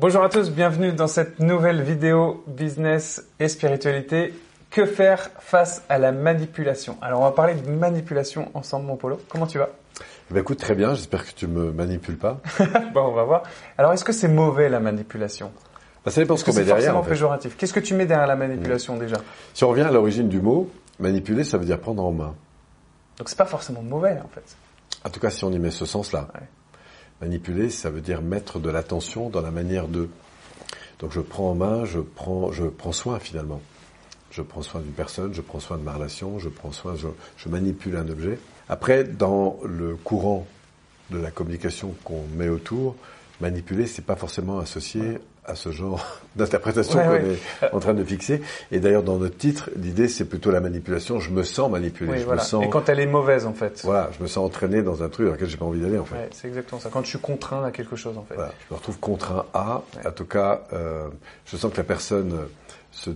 Bonjour à tous, bienvenue dans cette nouvelle vidéo business et spiritualité. Que faire face à la manipulation? Alors on va parler de manipulation ensemble mon Polo. Comment tu vas? Eh ben, écoute, très bien, j'espère que tu me manipules pas. bon, on va voir. Alors est-ce que c'est mauvais la manipulation? Bah, Ça dépend ce qu'on met derrière. C'est péjoratif? Qu'est-ce que tu mets derrière la manipulation déjà? Si on revient à l'origine du mot, manipuler, ça veut dire prendre en main. Donc c'est pas forcément mauvais en fait. En tout cas, si on y met ce sens-là. Manipuler, ça veut dire mettre de l'attention dans la manière de. Donc je prends en main, je prends, je prends soin finalement. Je prends soin d'une personne, je prends soin de ma relation, je prends soin, je, manipule un objet. Après, dans le courant de la communication qu'on met autour, manipuler, c'est pas forcément associé à ce genre d'interprétation qu'on est en train de fixer. Et d'ailleurs, dans notre titre, l'idée, c'est plutôt la manipulation. Je me sens manipulé. je me sens... Et quand elle est mauvaise, en fait. Voilà, je me sens entraîné dans un truc dans lequel j'ai pas envie d'aller, en fait. Ouais, c'est exactement ça. Quand je suis contraint à quelque chose, en fait. Voilà, je me retrouve contraint à. En tout cas, euh, je sens que la personne se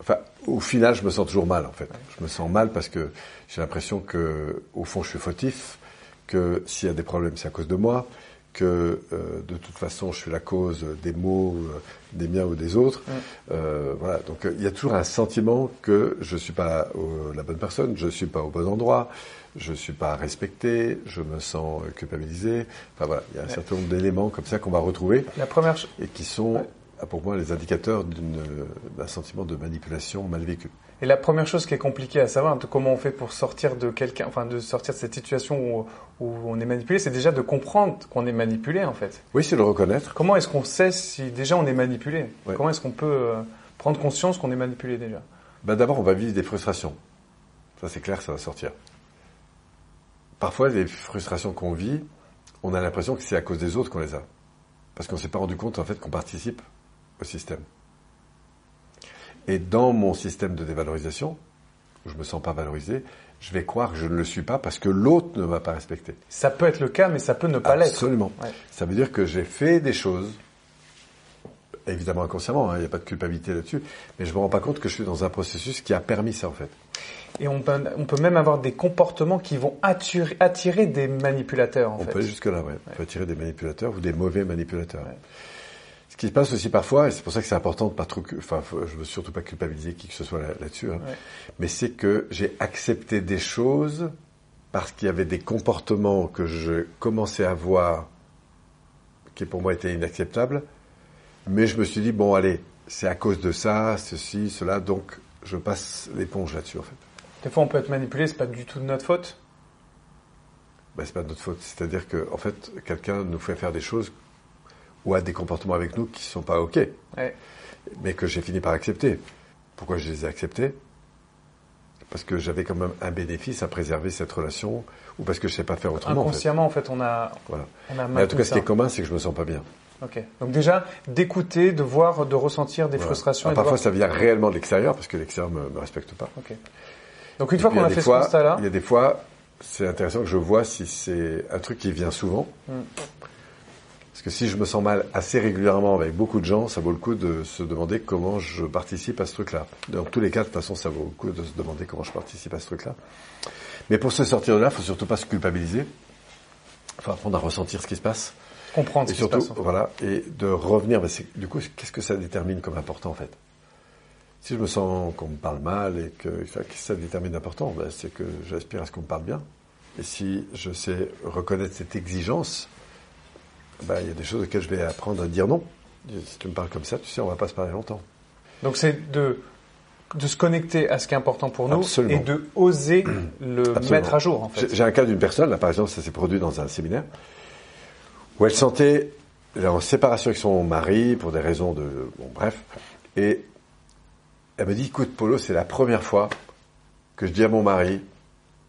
Enfin, au final, je me sens toujours mal, en fait. Je me sens mal parce que j'ai l'impression que, au fond, je suis fautif, que s'il y a des problèmes, c'est à cause de moi, que euh, de toute façon, je suis la cause des maux, euh, des miens ou des autres. Euh, voilà. Donc, il y a toujours un sentiment que je suis pas la bonne personne, je suis pas au bon endroit, je suis pas respecté, je me sens culpabilisé. Enfin voilà, il y a un certain nombre d'éléments comme ça qu'on va retrouver. La première et qui sont pour moi les indicateurs d'un sentiment de manipulation mal vécu. Et la première chose qui est compliquée à savoir, comment on fait pour sortir de quelqu'un, enfin de sortir de cette situation où, on est manipulé, c'est déjà de comprendre qu'on est manipulé en fait. Oui, c'est le reconnaître. Comment est-ce qu'on sait si déjà on est manipulé? Comment est-ce qu'on peut euh, prendre conscience qu'on est manipulé déjà? Ben D'abord, on va vivre des frustrations. Ça c'est clair, ça va sortir. Parfois, les frustrations qu'on vit, on a l'impression que c'est à cause des autres qu'on les a. Parce qu'on ne s'est pas rendu compte en fait qu'on participe au système. Et dans mon système de dévalorisation, où je me sens pas valorisé, je vais croire que je ne le suis pas parce que l'autre ne m'a pas respecté. Ça peut être le cas, mais ça peut ne pas l'être. Absolument. Ça veut dire que j'ai fait des choses, évidemment inconsciemment, hein, il n'y a pas de culpabilité là-dessus, mais je me rends pas compte que je suis dans un processus qui a permis ça en fait. Et on peut, on peut même avoir des comportements qui vont attirer, attirer des manipulateurs en on fait. peut aller jusque là, ouais. On peut attirer des manipulateurs ou des mauvais manipulateurs. Ce qui se passe aussi parfois, et c'est pour ça que c'est important de pas trop, enfin, je veux surtout pas culpabiliser qui que ce soit là-dessus, hein, mais c'est que j'ai accepté des choses parce qu'il y avait des comportements que je commençais à voir qui pour moi étaient inacceptables, mais je me suis dit bon allez, c'est à cause de ça, ceci, cela, donc je passe l'éponge là-dessus en fait. Des fois on peut être manipulé, c'est pas du tout de notre faute? Ben, c'est pas de notre faute, c'est-à-dire que en fait quelqu'un nous fait faire des choses ou à des comportements avec nous qui ne sont pas OK, mais que j'ai fini par accepter. Pourquoi je les ai acceptés? Parce que j'avais quand même un bénéfice à préserver cette relation, ou parce que je ne sais pas faire autrement. Inconsciemment, en fait, on a. Voilà. mais en tout cas, ce qui est commun, c'est que je me sens pas bien. Ok. Donc déjà, d'écouter, de voir, de ressentir des frustrations. et parfois, ça vient réellement de l'extérieur, parce que l'extérieur me, me respecte pas. Ok. Donc une fois qu'on a, fait ce constat-là, il y a des fois, c'est intéressant que je vois si c'est un truc qui vient souvent. Hmm. Parce que si je me sens mal assez régulièrement avec beaucoup de gens, ça vaut le coup de se demander comment je participe à ce truc-là. Dans tous les cas, de toute façon, ça vaut le coup de se demander comment je participe à ce truc-là. Mais pour se sortir de là, il faut surtout pas se culpabiliser. Il faut apprendre à ressentir ce qui se passe. Comprendre et ce qui se passe. Voilà, et de revenir. du coup, qu'est-ce que ça détermine comme important en fait? Si je me sens qu'on me parle mal et que, qu'est-ce que ça détermine important ben, C'est que j'aspire à ce qu'on me parle bien. Et si je sais reconnaître cette exigence, bah, il y a des choses auxquelles je vais apprendre à dire non. Si tu me parles comme ça, tu sais, on va pas se parler longtemps. Donc c'est de, de se connecter à ce qui est important pour nous et de oser le mettre à jour. En fait. J'ai un cas d'une personne, là par exemple, ça s'est produit dans un séminaire, où elle sentait en séparation avec son mari pour des raisons de... Bon bref, et elle me dit, écoute Polo, c'est la première fois que je dis à mon mari,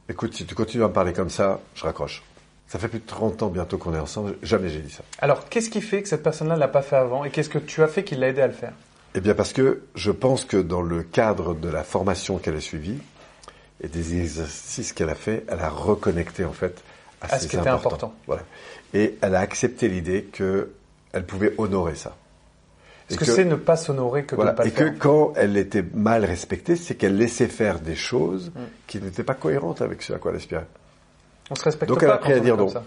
écoute, si tu continues à me parler comme ça, je raccroche. Ça fait plus de 30 ans bientôt qu'on est ensemble, jamais j'ai dit ça. Alors, qu'est-ce qui fait que cette personne-là ne l'a pas fait avant et qu'est-ce que tu as fait qui l'a aidé à le faire? Eh bien, parce que je pense que dans le cadre de la formation qu'elle a suivie et des exercices qu'elle a fait, elle a reconnecté en fait à, ce qui était important. Voilà. Et elle a accepté l'idée qu'elle pouvait honorer ça. Est-ce que, c'est ne pas s'honorer que de ne pas et faire Et que quand elle était mal respectée, c'est qu'elle laissait faire des choses mm. qui n'étaient pas cohérentes avec ce à quoi elle aspirait. On se respecte Donc pas elle a appris à dire non. Ça,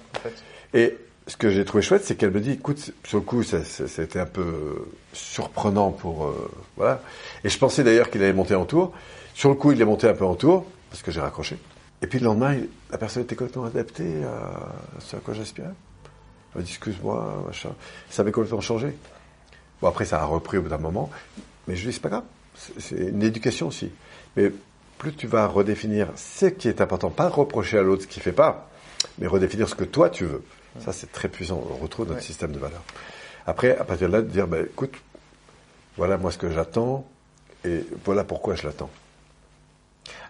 Et ce que j'ai trouvé chouette, c'est qu'elle me dit, écoute, sur le coup, ça, ça, ça a été un peu surprenant pour, euh, voilà. Et je pensais d'ailleurs qu'il allait monter en tour. Sur le coup, il est monté un peu en tour, parce que j'ai raccroché. Et puis le lendemain, il- la personne était complètement adaptée à ce à quoi j'aspirais. Elle m'a dit, excuse-moi, machin. Ça avait complètement changé. Bon, après, ça a repris au bout d'un moment. Mais je lui dis, c'est pas grave. C'est- C'est une éducation aussi. Mais plus tu vas redéfinir ce qui est important, pas reprocher à l'autre ce qu'il fait pas, mais redéfinir ce que toi tu veux. Ça, c'est très puissant. On retrouve notre Ouais. système de valeurs. Après, à partir de là, de dire, bah, écoute, voilà moi ce que j'attends et voilà pourquoi je l'attends.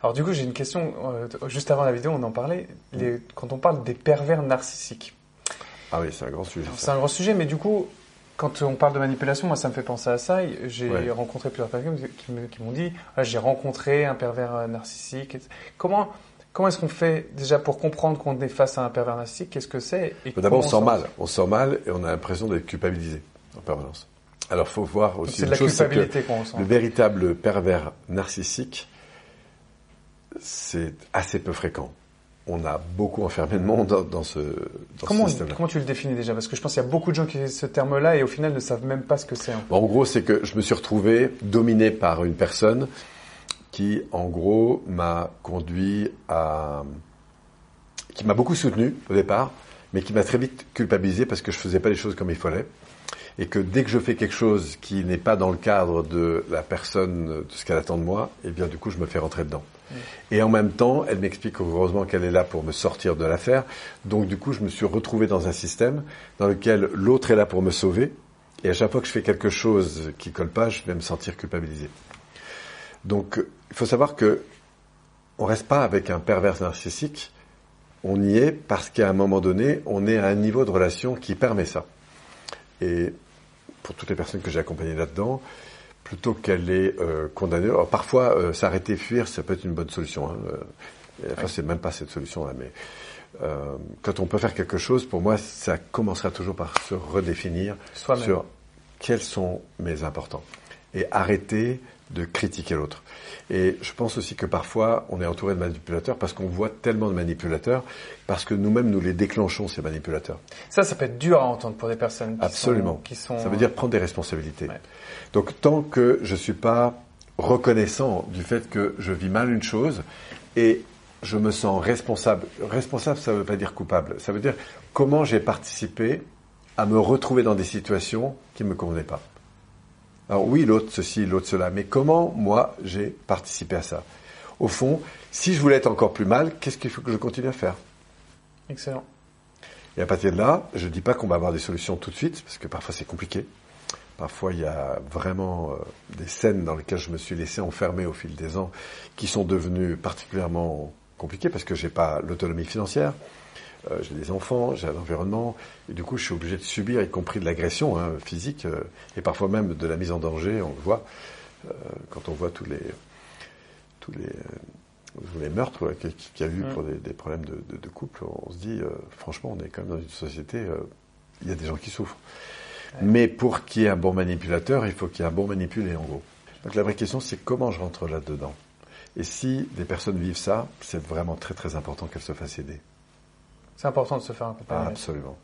Alors du coup, j'ai une question. euh, juste avant la vidéo, on en parlait. Les- quand on parle des pervers narcissiques, Ah oui, c'est un grand sujet. C'est un grand sujet, mais du coup, quand on parle de manipulation, moi, ça me fait penser à ça. J'ai Ouais. rencontré plusieurs personnes qui m'ont dit, Ah, j'ai rencontré un pervers euh, narcissique. Comment, comment est-ce qu'on fait déjà pour comprendre qu'on est face à un pervers narcissique Qu'est-ce que c'est D'abord, on sent s'en- mal. On se sent mal et on a l'impression d'être culpabilisé en permanence. Alors, faut voir aussi une la chose, c'est que qu'on ressent. le véritable pervers narcissique, c'est assez peu fréquent. On a beaucoup enfermé de monde dans, dans ce, dans Comment, ce système-là. comment tu le définis déjà? Parce que je pense qu'il y a beaucoup de gens qui utilisent ce terme-là et au final ne savent même pas ce que c'est. hein. En gros, c'est que je me suis retrouvé dominé par une personne qui, en gros, m'a conduit à, qui m'a beaucoup soutenu au départ, mais qui m'a très vite culpabilisé parce que je faisais pas les choses comme il fallait. Et que dès que je fais quelque chose qui n'est pas dans le cadre de la personne, de ce qu'elle attend de moi, eh bien, du coup, je me fais rentrer dedans. Et en même temps, elle m'explique heureusement qu'elle est là pour me sortir de l'affaire. Donc, du coup, je me suis retrouvé dans un système dans lequel l'autre est là pour me sauver. Et à chaque fois que je fais quelque chose qui colle pas, je vais me sentir culpabilisé. Donc, il faut savoir que on reste pas avec un pervers narcissique. On y est parce qu'à un moment donné, on est à un niveau de relation qui permet ça. Et pour toutes les personnes que j'ai accompagnées là-dedans, plutôt qu'elle est euh, condamnée, alors parfois euh, s'arrêter, fuir, ça peut être une bonne solution. Hein. Euh, Enfin, c'est même pas cette solution-là, mais euh, quand on peut faire quelque chose, pour moi, ça commencera toujours par se redéfinir sur quels sont mes importants et arrêter de critiquer l'autre. Et je pense aussi que parfois on est entouré de manipulateurs parce qu'on voit tellement de manipulateurs parce que nous-mêmes nous les déclenchons ces manipulateurs. Ça, ça peut être dur à entendre pour des personnes qui Absolument. sont... Qui sont Ça veut dire prendre des responsabilités. Ouais. Donc tant que je suis pas reconnaissant du fait que je vis mal une chose et je me sens responsable. Responsable, ça ne veut pas dire coupable. Ça veut dire comment j'ai participé à me retrouver dans des situations qui ne me convenaient pas. Alors oui, l'autre ceci, l'autre cela, mais comment moi j'ai participé à ça? Au fond, si je voulais être encore plus mal, qu'est-ce qu'il faut que je continue à faire? Excellent. et à partir de là, je ne dis pas qu'on va avoir des solutions tout de suite, parce que parfois c'est compliqué. Parfois, il y a vraiment euh, des scènes dans lesquelles je me suis laissé enfermer au fil des ans, qui sont devenues particulièrement compliquées, parce que j'ai pas l'autonomie financière, euh, j'ai des enfants, j'ai un environnement, et du coup, je suis obligé de subir, y compris de l'agression hein, physique, euh, et parfois même de la mise en danger. On le voit euh, quand on voit tous les tous les tous les meurtres qu'il y a eu Mm. pour des, des problèmes de, de- de couple, on se dit, franchement, on est quand même dans une société, il y a des gens qui souffrent. Mais pour qu'il y ait un bon manipulateur, il faut qu'il y ait un bon manipulé, en gros. Donc la vraie question, c'est comment je rentre là-dedans? Et si des personnes vivent ça, c'est vraiment très très important qu'elles se fassent aider. C'est important de se faire Ah, accompagner. absolument.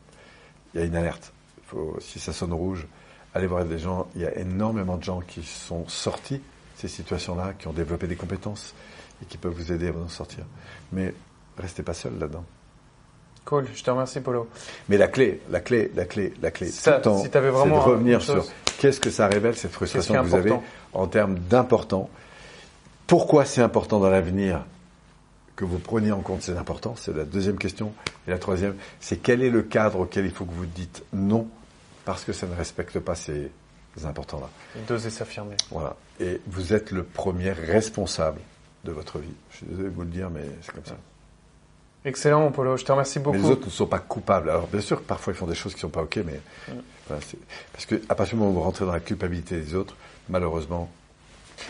Il y a une alerte. Faut, si ça sonne rouge, allez voir des gens. Il y a énormément de gens qui sont sortis de ces situations-là, qui ont développé des compétences et qui peuvent vous aider à vous en sortir. Mais restez pas seul là-dedans. Cool, je te remercie Polo. Mais la clé, la clé, la clé, la clé, Ça, tout le temps, si c'est de revenir sur qu'est-ce que ça révèle, cette frustration que vous avez en termes d'important. Pourquoi c'est important dans l'avenir? Que vous preniez en compte ces importants C'est la deuxième question. Et la troisième, c'est quel est le cadre auquel il faut que vous dites non parce que ça ne respecte pas ces importants-là. D'oser s'affirmer. Voilà. Et vous êtes le premier responsable de votre vie. Je suis désolé de vous le dire, mais c'est comme ça. Excellent mon Polo, je te remercie beaucoup. Mais les autres ne sont pas coupables. Alors bien sûr parfois ils font des choses qui ne sont pas ok, mais voilà, c'est- parce que à partir du moment où vous rentrez dans la culpabilité des autres, malheureusement,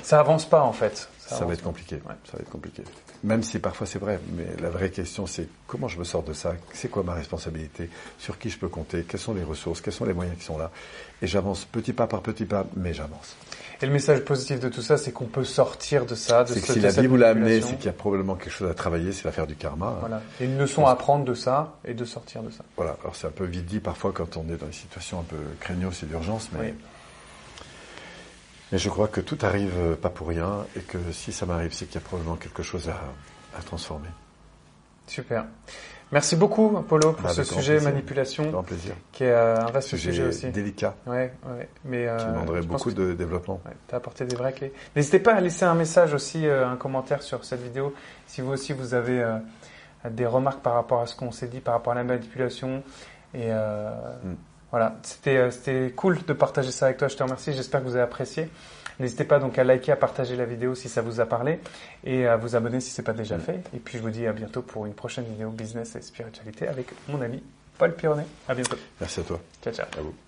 Ça avance pas en fait. Ça, va être compliqué. Ça va être compliqué. Même si parfois c'est vrai, mais la vraie question c'est comment je me sors de ça? C'est quoi ma responsabilité? Sur qui je peux compter? Quelles sont les ressources? Quels sont les moyens qui sont là? Et j'avance petit pas par petit pas, mais j'avance. Et le message positif de tout ça, c'est qu'on peut sortir de ça. C'est que si la vie vous l'a amené, c'est qu'il y a probablement quelque chose à travailler, c'est l'affaire du karma. Hein. Voilà. Et une leçon à apprendre de ça et de sortir de ça. Voilà. Alors c'est un peu vite dit parfois quand on est dans des situations un peu craignos et d'urgence, mais. Mais je crois que tout arrive euh, pas pour rien et que si ça m'arrive, c'est qu'il y a probablement quelque chose à, à transformer. Super. Merci beaucoup, Apollo, pour ce sujet manipulation. Grand plaisir. Qui est euh, un vaste sujet, sujet aussi. délicat. Ouais, ouais. Mais, euh, qui demanderait beaucoup de développement. Ouais, tu as apporté des vraies clés. N'hésitez pas à laisser un message aussi, euh, un commentaire sur cette vidéo. Si vous aussi, vous avez des remarques par rapport à ce qu'on s'est dit, par rapport à la manipulation. Et mm. Voilà, c'était cool de partager ça avec toi. Je te remercie. J'espère que vous avez apprécié. N'hésitez pas donc à liker, à partager la vidéo si ça vous a parlé et à vous abonner si ce n'est pas déjà fait. Et puis je vous dis à bientôt pour une prochaine vidéo business et spiritualité avec mon ami Paul Pironnet. À bientôt. Merci à toi. Ciao ciao. À vous.